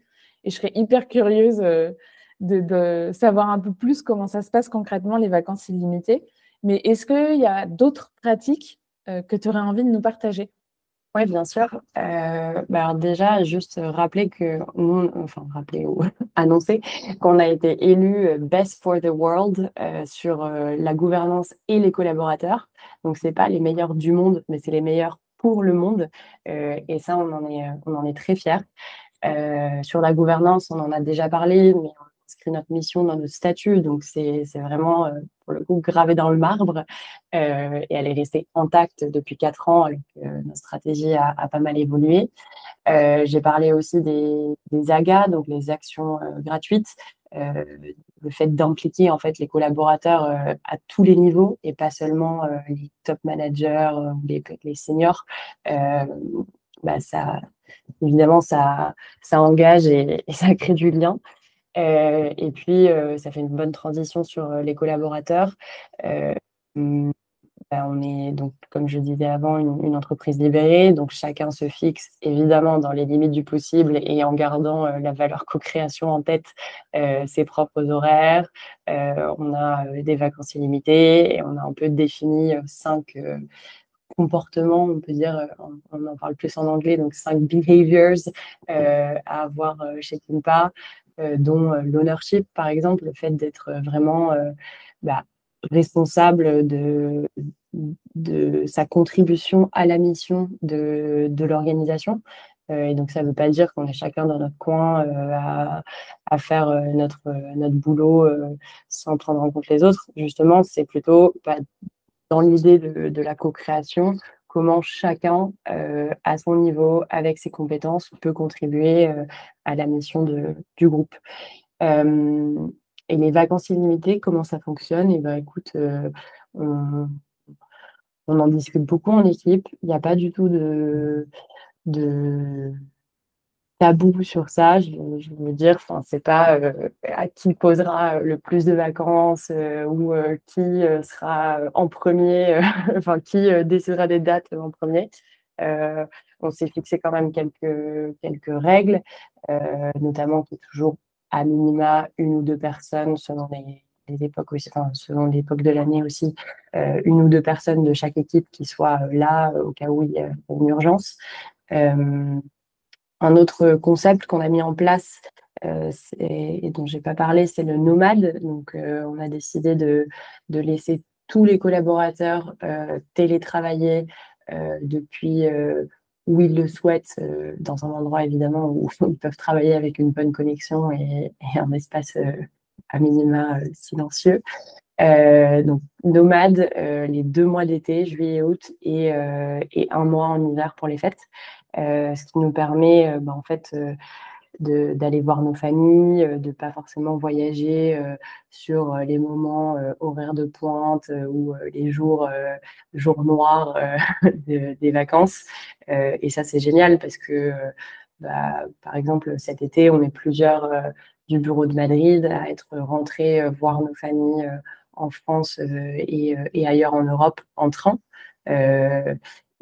Et je serais hyper curieuse de, de savoir un peu plus comment ça se passe concrètement, les vacances illimitées. Mais est-ce qu'il y a d'autres pratiques euh, que tu aurais envie de nous partager? Oui, bien sûr. Euh, bah, alors déjà, juste rappeler que nous, enfin rappeler ou annoncer qu'on a été élu euh, Best for the World sur la gouvernance et les collaborateurs. Donc c'est pas les meilleurs du monde, mais c'est les meilleurs pour le monde. et ça, on en est, on en est très fiers. sur la gouvernance, on en a déjà parlé, mais inscrit notre mission dans notre statut, donc c'est vraiment euh, pour le coup gravé dans le marbre euh, et elle est restée intacte depuis quatre ans alors que notre stratégie a, pas mal évolué. Euh, j'ai parlé aussi des, des, AGA, donc les actions gratuites, le fait d'impliquer en fait les collaborateurs à tous les niveaux et pas seulement les top managers ou les, les, seniors. Bah ça, évidemment, ça, ça engage et ça crée du lien. Euh, et puis, euh, ça fait une bonne transition sur euh, les collaborateurs. Hum, bah, on est donc, comme je disais avant, une, entreprise libérée, donc chacun se fixe évidemment dans les limites du possible et en gardant la valeur co-création en tête ses propres horaires. on a des vacances illimitées et on a un peu défini cinq comportements, on peut dire, on, en parle plus en anglais, donc cinq behaviors à avoir chez Kimpa. Euh, dont euh, l'ownership, par exemple, le fait d'être euh, vraiment bah, responsable de, de sa contribution à la mission de, de l'organisation. et donc, ça ne veut pas dire qu'on est chacun dans notre coin à, à, faire notre, notre boulot sans prendre en compte les autres. Justement, c'est plutôt bah, dans l'idée de, de, la co-création, comment chacun, euh, à son niveau, avec ses compétences, peut contribuer euh, à la mission du groupe. Euh, et les vacances illimitées, comment ça fonctionne? Eh ben, écoute, on, en discute beaucoup en équipe. Il n'y a pas du tout de tabou sur ça, je, veux dire. Enfin, c'est pas euh, à qui posera le plus de vacances euh, ou euh, qui sera en premier, enfin qui décidera des dates en premier. on s'est fixé quand même quelques quelques règles, notamment qui est toujours à minima une ou deux personnes selon les, les époques aussi, enfin, selon l'époque de l'année aussi, une ou deux personnes de chaque équipe qui soient là au cas où il y a une urgence. Un autre concept qu'on a mis en place euh, et dont je n'ai pas parlé, c'est le nomade. Donc, euh, on a décidé de, de, laisser tous les collaborateurs euh, télétravailler depuis où ils le souhaitent, dans un endroit évidemment où ils peuvent travailler avec une bonne connexion et, un espace à minima silencieux. Donc, nomade, les deux mois d'été, juillet et août, et, et, un mois en hiver pour les fêtes. Euh, ce qui nous permet euh, bah, en fait euh, d'aller voir nos familles, de ne pas forcément voyager sur les moments horaires de pointe ou les jours, jours noirs des vacances. et ça, c'est génial parce que, bah, par exemple, cet été, on est plusieurs du bureau de Madrid à être rentrés voir nos familles en France et, et, ailleurs en Europe en train.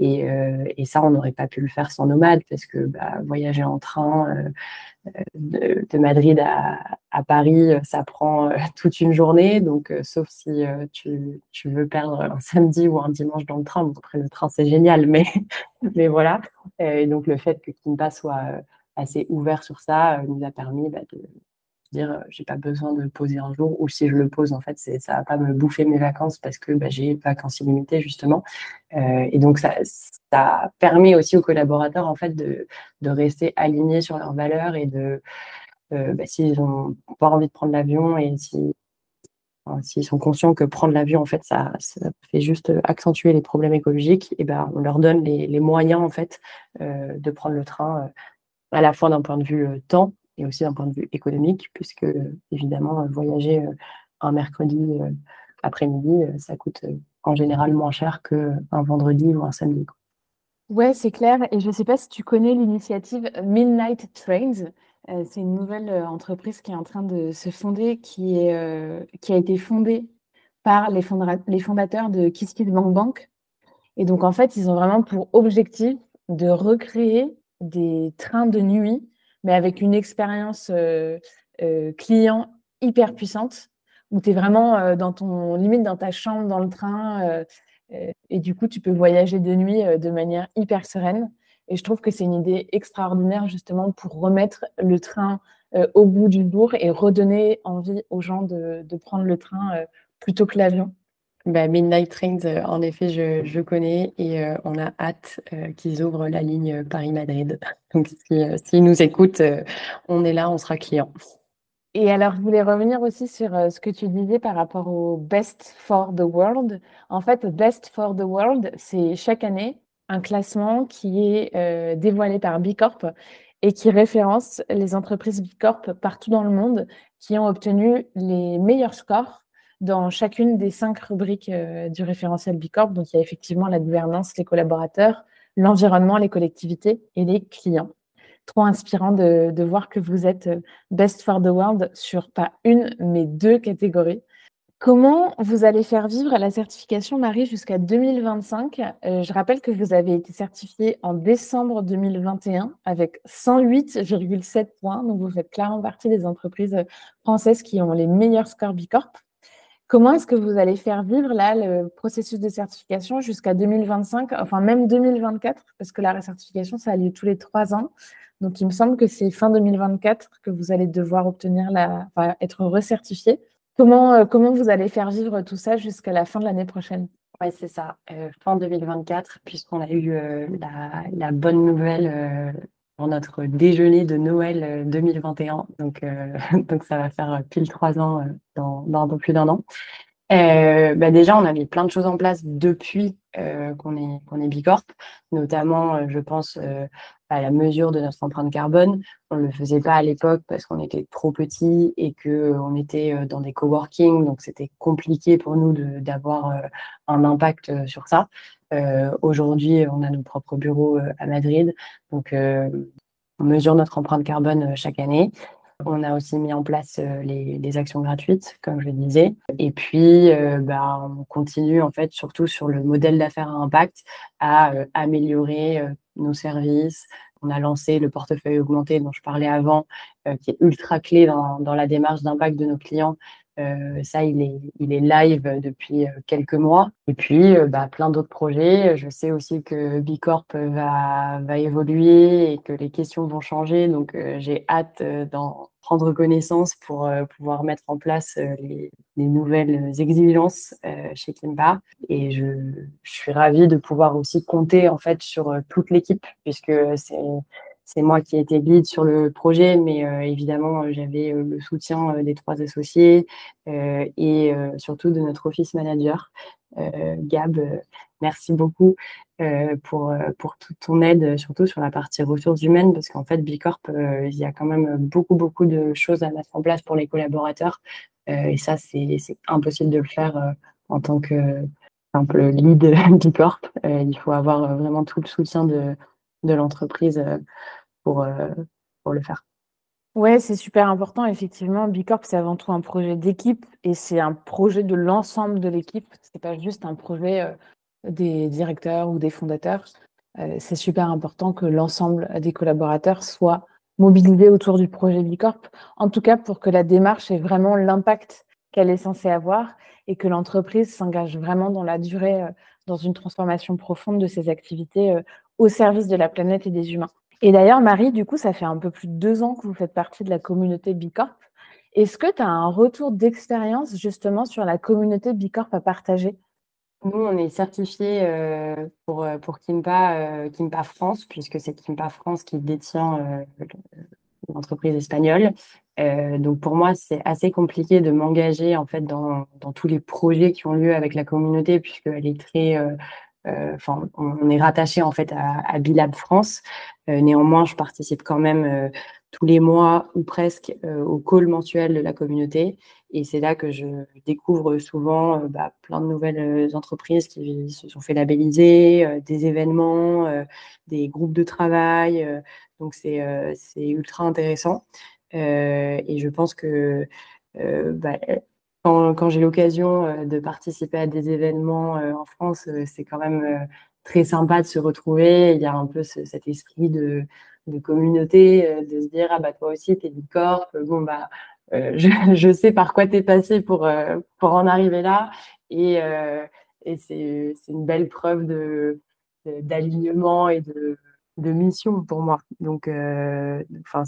Et, et, ça, on n'aurait pas pu le faire sans nomade parce que bah, voyager en train, de, Madrid à, Paris, ça prend euh, toute une journée. Donc, euh, sauf si euh, tu, veux perdre un samedi ou un dimanche dans le train. après, le train, c'est génial, mais, mais voilà. Et donc, le fait que Kimpa soit assez ouvert sur ça nous a permis bah, de dire j'ai pas besoin de poser un jour ou si je le pose en fait ça va pas me bouffer mes vacances parce que bah, j'ai vacances illimitées justement. Et donc ça, ça permet aussi aux collaborateurs en fait de, de rester alignés sur leurs valeurs et de euh, bah, s'ils ont pas envie de prendre l'avion et si s'ils sont conscients que prendre l'avion en fait ça, fait juste accentuer les problèmes écologiques et ben on leur donne les, moyens en fait euh, de prendre le train euh, à la fois d'un point de vue euh, temps et aussi d'un point de vue économique puisque évidemment voyager un mercredi après-midi ça coûte en général moins cher qu'un vendredi ou un samedi. Ouais, c'est clair. Et je ne sais pas si tu connais l'initiative Midnight Trains. Euh, c'est une nouvelle euh, entreprise qui est en train de se fonder, qui, est, euh, qui a été fondée par les, fondateurs de KissKissBankBank. Bank. Et donc, en fait, ils ont vraiment pour objectif de recréer des trains de nuit, mais avec une expérience client hyper puissante, où tu es vraiment dans ton limite dans ta chambre, dans le train et du coup, tu peux voyager de nuit de manière hyper sereine. Et je trouve que c'est une idée extraordinaire justement pour remettre le train au bout du jour et redonner envie aux gens de, prendre le train plutôt que l'avion. Bah, Midnight Trains, en effet, je, connais et on a hâte qu'ils ouvrent la ligne Paris-Madrid. Donc, s'ils si, nous écoutent, on est là, on sera client. Et alors, je voulais revenir aussi sur euh, ce que tu disais par rapport au Best for the World. En fait, Best for the World, c'est chaque année un classement qui est euh, dévoilé par Bicorp et qui référence les entreprises Bicorp partout dans le monde qui ont obtenu les meilleurs scores dans chacune des cinq rubriques euh, du référentiel Bicorp. Donc, il y a effectivement la gouvernance, les collaborateurs, l'environnement, les collectivités et les clients trop inspirant de, voir que vous êtes euh, Best for the World sur pas une, mais deux catégories. Comment vous allez faire vivre la certification Marie jusqu'à 2025 euh, Je rappelle que vous avez été certifié en décembre 2021 avec 108,7 points. Donc, vous faites clairement partie des entreprises françaises qui ont les meilleurs scores Bicorp. Comment est-ce que vous allez faire vivre là le processus de certification jusqu'à 2025, enfin même 2024, parce que la recertification, ça a lieu tous les trois ans. Donc, il me semble que c'est fin 2024 que vous allez devoir obtenir la, être recertifié. Comment, euh, comment vous allez faire vivre tout ça jusqu'à la fin de l'année prochaine? Oui, c'est ça, euh, fin 2024, puisqu'on a eu euh, la, bonne nouvelle notre déjeuner de Noël 2021. Donc, donc ça va faire pile trois ans dans, dans, un peu plus d'un an. Bah déjà, on a mis plein de choses en place depuis qu'on est, qu'on est Bicorp, notamment, je pense, à la mesure de notre empreinte carbone. On ne le faisait pas à l'époque parce qu'on était trop petit et qu'on était euh, dans des coworking, donc c'était compliqué pour nous d'avoir euh, un impact euh, sur ça. Aujourd'hui, on a nos propres bureaux à Madrid, donc on mesure notre empreinte carbone chaque année. On a aussi mis en place les, actions gratuites, comme je le disais. Et puis, bah, on continue en fait surtout sur le modèle d'affaires à impact à améliorer nos services. On a lancé le portefeuille augmenté dont je parlais avant, euh, qui est ultra clé dans, dans la démarche d'impact de nos clients. Euh, ça, il est, il est live depuis euh, quelques mois. Et puis, bah, plein d'autres projets. Je sais aussi que Bicorp va, va évoluer et que les questions vont changer. Donc, j'ai hâte d'en prendre connaissance pour pouvoir mettre en place les, les nouvelles exigences chez Kimba. Et je, je, suis ravie de pouvoir aussi compter en fait sur toute l'équipe puisque c'est c'est moi qui ai été guide sur le projet, mais euh, évidemment, euh, j'avais euh, le soutien des trois associés et surtout de notre office manager, Gab. merci beaucoup pour, pour toute ton aide, surtout sur la partie ressources humaines, parce qu'en fait, Bicorp, il y a quand même beaucoup, beaucoup de choses à mettre en place pour les collaborateurs. et ça, c'est impossible de le faire en tant que simple lead Bicorp. il faut avoir vraiment tout le soutien de, de l'entreprise pour, euh, pour le faire. Ouais, c'est super important. Effectivement, Bicorp, c'est avant tout un projet d'équipe et c'est un projet de l'ensemble de l'équipe. C'est pas juste un projet euh, des directeurs ou des fondateurs. Euh, c'est super important que l'ensemble des collaborateurs soient mobilisés autour du projet Bicorp. En tout cas, pour que la démarche ait vraiment l'impact qu'elle est censée avoir et que l'entreprise s'engage vraiment dans la durée, dans une transformation profonde de ses activités au service de la planète et des humains. Et d'ailleurs, Marie, du coup, ça fait un peu plus de deux ans que vous faites partie de la communauté Bicorp. Est-ce que tu as un retour d'expérience justement sur la communauté Bicorp à partager? Nous, on est certifié euh, pour, euh, pour Kimpa, euh, France, puisque c'est Kimpa France qui détient l'entreprise espagnole. donc pour moi, c'est assez compliqué de m'engager en fait dans, dans, tous les projets qui ont lieu avec la communauté, puisqu'elle est très euh, enfin, on est rattaché en fait à, Bilab France. Euh, néanmoins, je participe quand même euh, tous les mois ou presque au call mensuel de la communauté. Et c'est là que je découvre souvent bah, plein de nouvelles entreprises qui se sont fait labelliser, des événements, des groupes de travail. donc c'est ultra intéressant. et je pense que bah, quand, j'ai l'occasion euh, de participer à des événements euh, en France, euh, c'est quand même très sympa de se retrouver. Il y a un peu cet esprit de, communauté, de se dire ah bah toi aussi t'es du corps, bon bah je, sais par quoi t'es passé pour pour en arriver là et, et c'est une belle preuve de d'alignement et de, de mission pour moi. Donc enfin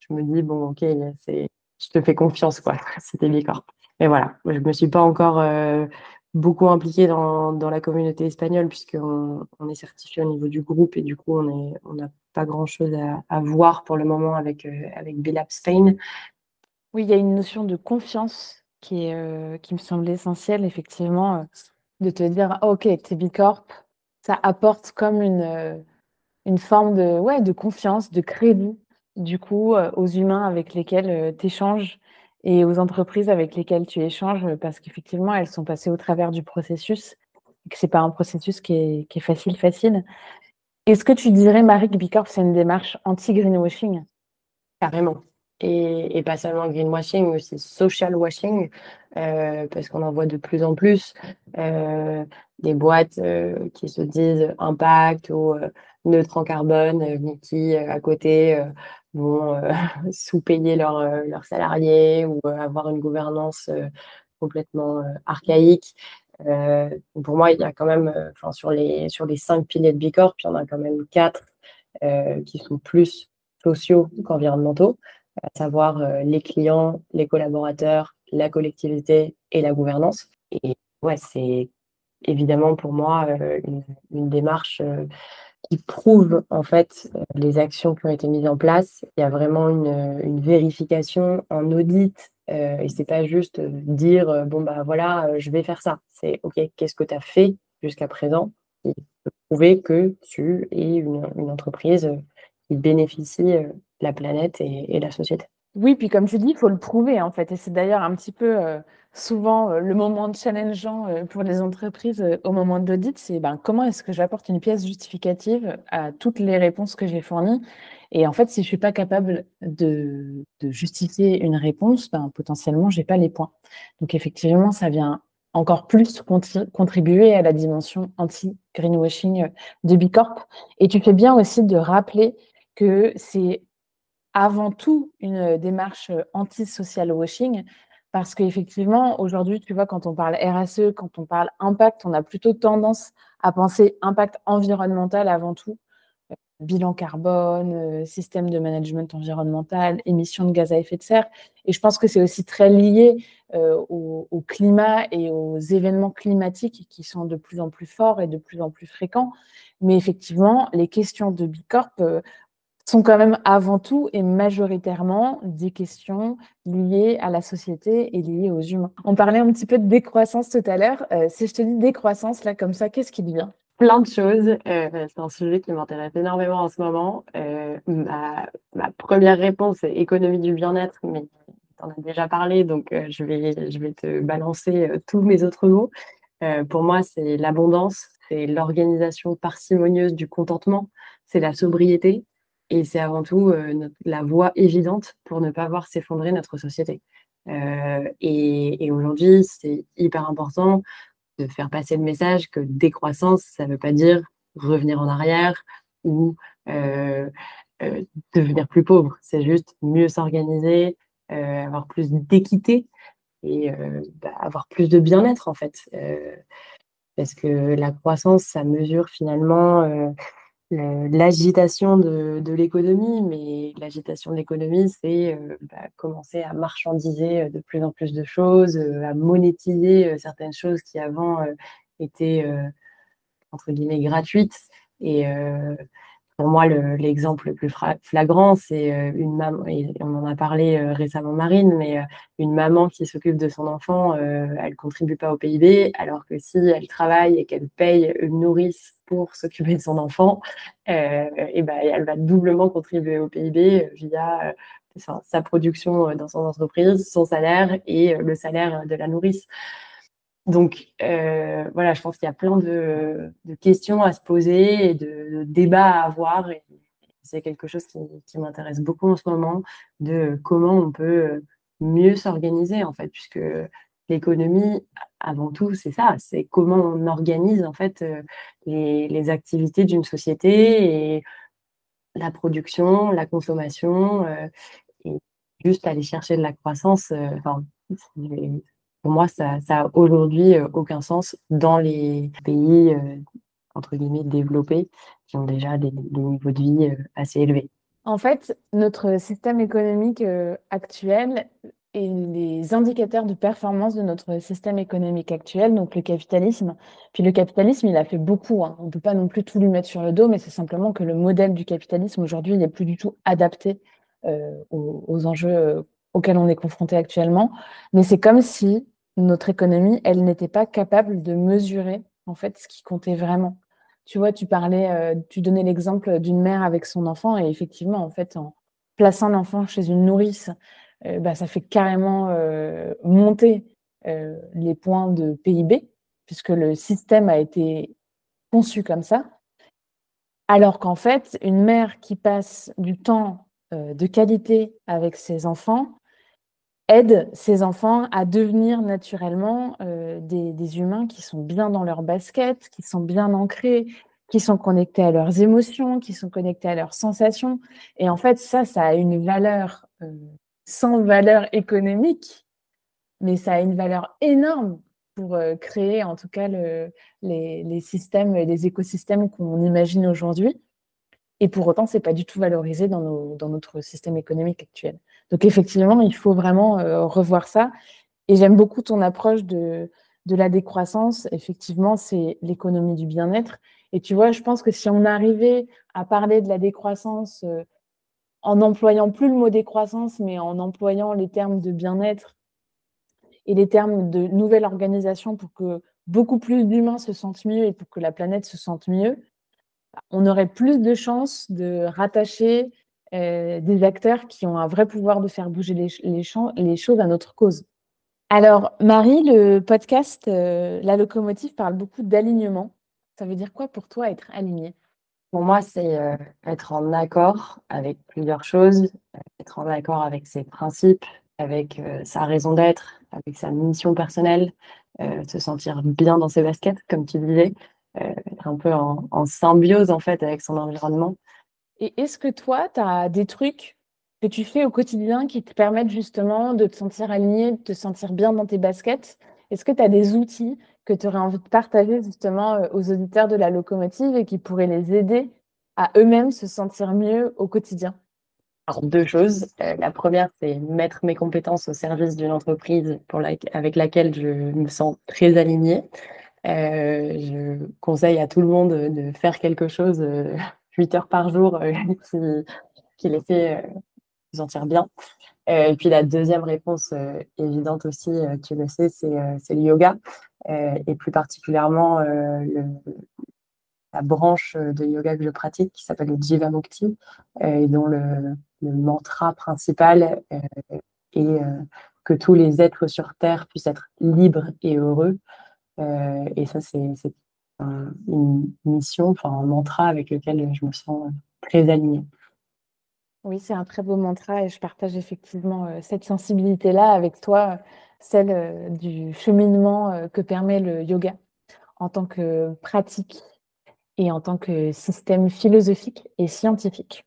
je me dis bon ok c'est je te fais confiance quoi. C'était Bicorp. Mais voilà, je ne me suis pas encore euh, beaucoup impliquée dans, dans, la communauté espagnole puisqu'on on est certifié au niveau du groupe et du coup, on n'a pas grand-chose à, voir pour le moment avec, euh, avec Bilab Spain. Oui, il y a une notion de confiance qui, est, euh, qui me semble essentielle, effectivement, de te dire, ah, OK, t'es Bicorp, ça apporte comme une, une forme de, ouais, de confiance, de crédit, du coup, aux humains avec lesquels tu échanges et aux entreprises avec lesquelles tu échanges, parce qu'effectivement, elles sont passées au travers du processus et que ce n'est pas un processus qui est, facile, facile. Est-ce que tu dirais, Marie, que Bicorp, c'est une démarche anti-greenwashing? Carrément. Et, et, pas seulement greenwashing, mais aussi social washing, euh, parce qu'on en voit de plus en plus euh, des boîtes euh, qui se disent impact ou neutre en carbone, mais qui à côté vont euh, sous-payer euh, leurs salariés ou euh, avoir une gouvernance complètement archaïque. pour moi, il y a quand même, sur, les, sur les cinq piliers de Bicorp, il y en a quand même quatre qui sont plus sociaux qu'environnementaux, à savoir les clients, les collaborateurs, la collectivité et la gouvernance. Et ouais, c'est évidemment pour moi une démarche qui prouve en fait euh, les actions qui ont été mises en place. Il y a vraiment une, vérification en audit euh, et c'est pas juste dire euh, bon bah voilà je vais faire ça. C'est ok qu'est-ce que tu as fait jusqu'à présent et prouver que tu es une, entreprise qui bénéficie la planète et la société? Oui, puis comme tu dis, il faut le prouver en fait. Et c'est d'ailleurs un petit peu euh, souvent euh, le moment challengeant euh, pour les entreprises au moment de l'audit, c'est ben, comment est-ce que j'apporte une pièce justificative à toutes les réponses que j'ai fournies? Et en fait, si je suis pas capable de, de justifier une réponse, ben, potentiellement, j'ai pas les points. Donc effectivement, ça vient encore plus contribuer à la dimension anti-greenwashing de Bicorp. Et tu fais bien aussi de rappeler que c'est avant tout une euh, démarche euh, anti-social washing parce qu'effectivement, aujourd'hui, tu vois, quand on parle RSE, quand on parle impact, on a plutôt tendance à penser impact environnemental avant tout. Euh, bilan carbone, système de management environnemental, émissions de gaz à effet de serre. Et je pense que c'est aussi très lié au, au, climat et aux événements climatiques qui sont de plus en plus forts et de plus en plus fréquents. Mais effectivement, les questions de Bicorp sont quand même avant tout et majoritairement des questions liées à la société et liées aux humains. On parlait un petit peu de décroissance tout à l'heure. Euh, si je te dis décroissance, là, comme ça, qu'est-ce qui vient Plein de choses. Euh, c'est un sujet qui m'intéresse énormément en ce moment. Euh, ma, première réponse est économie du bien-être, mais tu en as déjà parlé, donc je, vais, je vais te balancer tous mes autres mots. pour moi, c'est l'abondance, c'est l'organisation parcimonieuse du contentement, c'est la sobriété, et c'est avant tout la voie évidente pour ne pas voir s'effondrer notre société. et, et aujourd'hui, c'est hyper important de faire passer le message que décroissance, ça ne veut pas dire revenir en arrière ou euh, euh, devenir plus pauvre. C'est juste mieux s'organiser, euh, avoir plus d'équité et bah, avoir plus de bien-être en fait. parce que la croissance, ça mesure finalement l'agitation de, l'économie, mais l'agitation de l'économie, c'est bah, commencer à marchandiser de plus en plus de choses, à monétiser certaines choses qui avant étaient entre guillemets gratuites. Et pour moi, l'exemple le, plus flagrant, c'est euh, une maman, et on en a parlé euh, récemment Marine, mais euh, une maman qui s'occupe de son enfant, elle contribue pas au PIB, alors que si elle travaille et qu'elle paye une nourrice pour s'occuper de son enfant, et ben, elle va doublement contribuer au PIB via sa production dans son entreprise, son salaire et le salaire de la nourrice. Donc euh, voilà, je pense qu'il y a plein de, questions à se poser et de, débats à avoir. C'est quelque chose qui, m'intéresse beaucoup en ce moment, de comment on peut mieux s'organiser en fait, puisque l'économie, avant tout, c'est ça, c'est comment on organise en fait les, activités d'une société et la production, la consommation, euh, et juste aller chercher de la croissance. Euh, pour moi, ça n'a aujourd'hui euh, aucun sens dans les pays, euh, entre guillemets, développés, qui ont déjà des, niveaux de vie euh, assez élevés. En fait, notre système économique actuel et les indicateurs de performance de notre système économique actuel, donc le capitalisme. Puis le capitalisme, il a fait beaucoup. Hein. On ne peut pas non plus tout lui mettre sur le dos, mais c'est simplement que le modèle du capitalisme aujourd'hui, n'est plus du tout adapté aux, aux, enjeux auxquels on est confronté actuellement. Mais c'est comme si notre économie, elle n'était pas capable de mesurer en fait ce qui comptait vraiment. Tu vois, tu parlais, euh, tu donnais l'exemple d'une mère avec son enfant et effectivement, en fait, en plaçant l'enfant chez une nourrice, euh, bah, ça fait carrément euh, monter les points de PIB puisque le système a été conçu comme ça. Alors qu'en fait, une mère qui passe du temps de qualité avec ses enfants, aide ces enfants à devenir naturellement euh, des, humains qui sont bien dans leur basket, qui sont bien ancrés, qui sont connectés à leurs émotions, qui sont connectés à leurs sensations. Et en fait, ça, ça a une valeur euh, sans valeur économique, mais ça a une valeur énorme pour euh, créer en tout cas le, les, systèmes, les écosystèmes qu'on imagine aujourd'hui. Et pour autant, ce n'est pas du tout valorisé dans, notre système économique actuel. Donc effectivement, il faut vraiment euh, revoir ça. Et j'aime beaucoup ton approche de, de la décroissance. Effectivement, c'est l'économie du bien-être. Et tu vois, je pense que si on arrivait à parler de la décroissance euh, en n'employant plus le mot décroissance, mais en employant les termes de bien-être et les termes de nouvelle organisation pour que beaucoup plus d'humains se sentent mieux et pour que la planète se sente mieux, on aurait plus de chances de rattacher euh, des acteurs qui ont un vrai pouvoir de faire bouger les, les, choses à notre cause. Alors, Marie, le podcast euh, La locomotive parle beaucoup d'alignement. Ça veut dire quoi pour toi être aligné? Pour moi, c'est euh, être en accord avec plusieurs choses, être en accord avec ses principes, avec sa raison d'être, avec sa mission personnelle, se sentir bien dans ses baskets, comme tu disais, être un peu en, en, symbiose en fait avec son environnement. Et est-ce que toi, tu as des trucs que tu fais au quotidien qui te permettent justement de te sentir aligné, de te sentir bien dans tes baskets? Est-ce que tu as des outils que tu aurais envie de partager justement euh, aux auditeurs de la locomotive et qui pourraient les aider à eux-mêmes se sentir mieux au quotidien? Deux choses. Euh, la première, c'est mettre mes compétences au service d'une entreprise pour avec laquelle je me sens très alignée. Euh, je conseille à tout le monde de faire quelque chose 8 heures par jour euh, qui, qui, euh, se sentir bien. Euh, et puis la deuxième réponse évidente aussi, tu le sais, c'est le yoga. et plus particulièrement la branche de yoga que je pratique qui s'appelle le Jivamukti et dont le mantra principal est que tous les êtres sur Terre puissent être libres et heureux. et ça, c'est une mission, enfin un mantra avec lequel je me sens très alignée. Oui, c'est un très beau mantra et je partage effectivement, heu, cette sensibilité-là avec toi, celle, heu, du cheminement, que permet le yoga en tant que pratique et en tant que système philosophique et scientifique.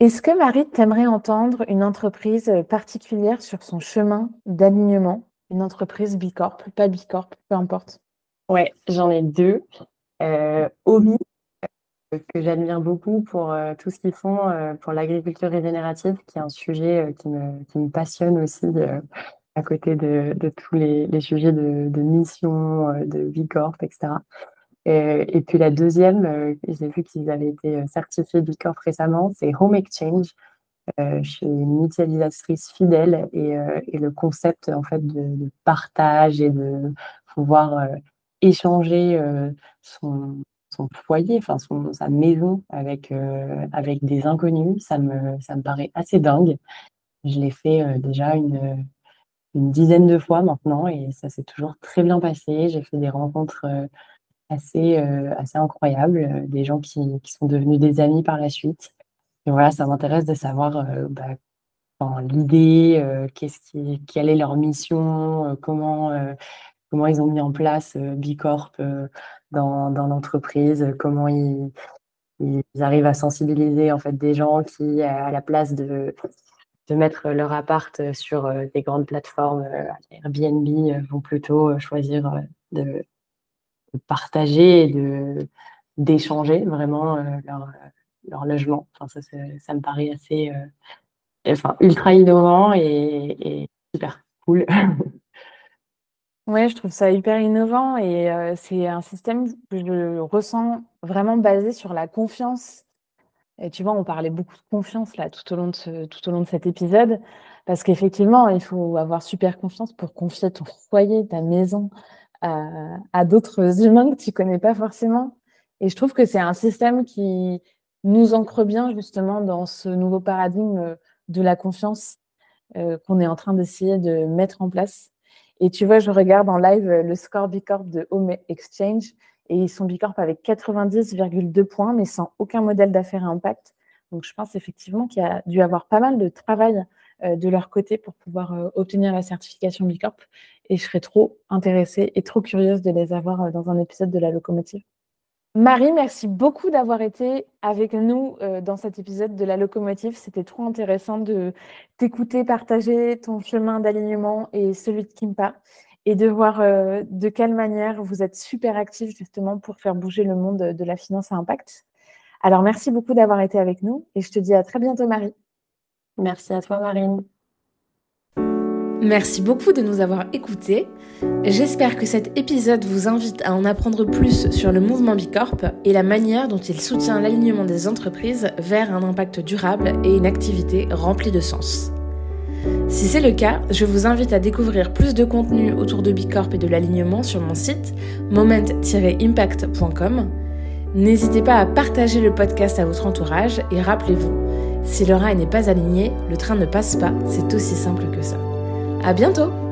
Est-ce que Marie, tu aimerais entendre une entreprise, particulière sur son chemin d'alignement? Une entreprise bicorp, pas bicorp, peu importe? Ouais, j'en ai 2. Heu, OMI, que j'admire beaucoup pour, heu, tout ce qu'ils font, heu, pour l'agriculture régénérative, qui est un sujet, heu, qui me qui me passionne aussi, à côté de de tous les les sujets de de mission, de bicorp et cetera. Heu et puis la 2e, heu, j'ai vu qu'ils avaient été, certifiés bicorp récemment, c'est Home Exchange. Je suis une utilisatrice fidèle et et le concept en fait de partage et de pouvoir, échanger, son son foyer, enfin son sa maison avec, heu, avec des inconnus, ça me ça me paraît assez dingue. Je l'ai fait, heu, déjà une, heu, une dizaine de fois maintenant et ça s'est toujours très bien passé. J'ai fait des rencontres, assez, assez incroyables, des gens qui qui sont devenus des amis par la suite et voilà, ça m'intéresse de savoir, bah, l'idée, qu'est-ce qui quelle est leur mission, comment, comment ils ont mis en place, heu, bicorp, heu, dans dans l'entreprise, heu, comment ils arrivent à sensibiliser en fait des gens qui, à la place de mettre leur appart, sur, des grandes plateformes, Airbnb, vont plutôt, choisir, de partager et de d'échanger vraiment, leur, leur logement. Enfin ça ça me paraît assez, ultra innovant et super cool. Ouais, je trouve ça hyper innovant et heu, c'est un système que je ressens vraiment basé sur la confiance. Et tu vois, on parlait beaucoup de confiance là tout au long de tout au long de cet épisode parce qu'effectivement, il faut avoir super confiance pour confier ton foyer, ta maison à à d'autres humains que tu connais pas forcément. Et je trouve que c'est un système qui nous ancre bien justement dans ce nouveau paradigme, heu, de la confiance, qu'on est en train d'essayer de mettre en place et tu vois, je regarde en live, heu, le score bicorp de Home Exchange et ils sont bicorp avec 90,2 points, mais sans aucun modèle d'affaires à impact. Donc je pense effectivement qu'il y a dû avoir pas mal de travail, heu, de leur côté pour pouvoir, heu, obtenir la certification bicorp et je serais trop intéressée et trop curieuse de les avoir, dans un épisode de La Locomotive. Marie, merci beaucoup d'avoir été avec nous, heu, dans cet épisode de La Locomotive. C'était trop intéressant de t'écouter partager ton chemin d'alignement et celui de Kimpa et de voir, heu, de quelle manière vous êtes super actifs justement pour faire bouger le monde, de la finance à impact. Alors merci beaucoup d'avoir été avec nous et je te dis à très bientôt Marie. Merci à toi Marine. Merci beaucoup de nous avoir écoutés. J'espère que cet épisode vous invite à en apprendre plus sur le mouvement Bicorp et la manière dont il soutient l'alignement des entreprises vers un impact durable et une activité remplie de sens. Si c'est le cas, je vous invite à découvrir plus de contenu autour de Bicorp et de l'alignement sur mon site moment-impact.com. N'hésitez pas à partager le podcast à votre entourage et rappelez-vous, si le rail n'est pas aligné, le train ne passe pas, c'est aussi simple que ça. À bientôt!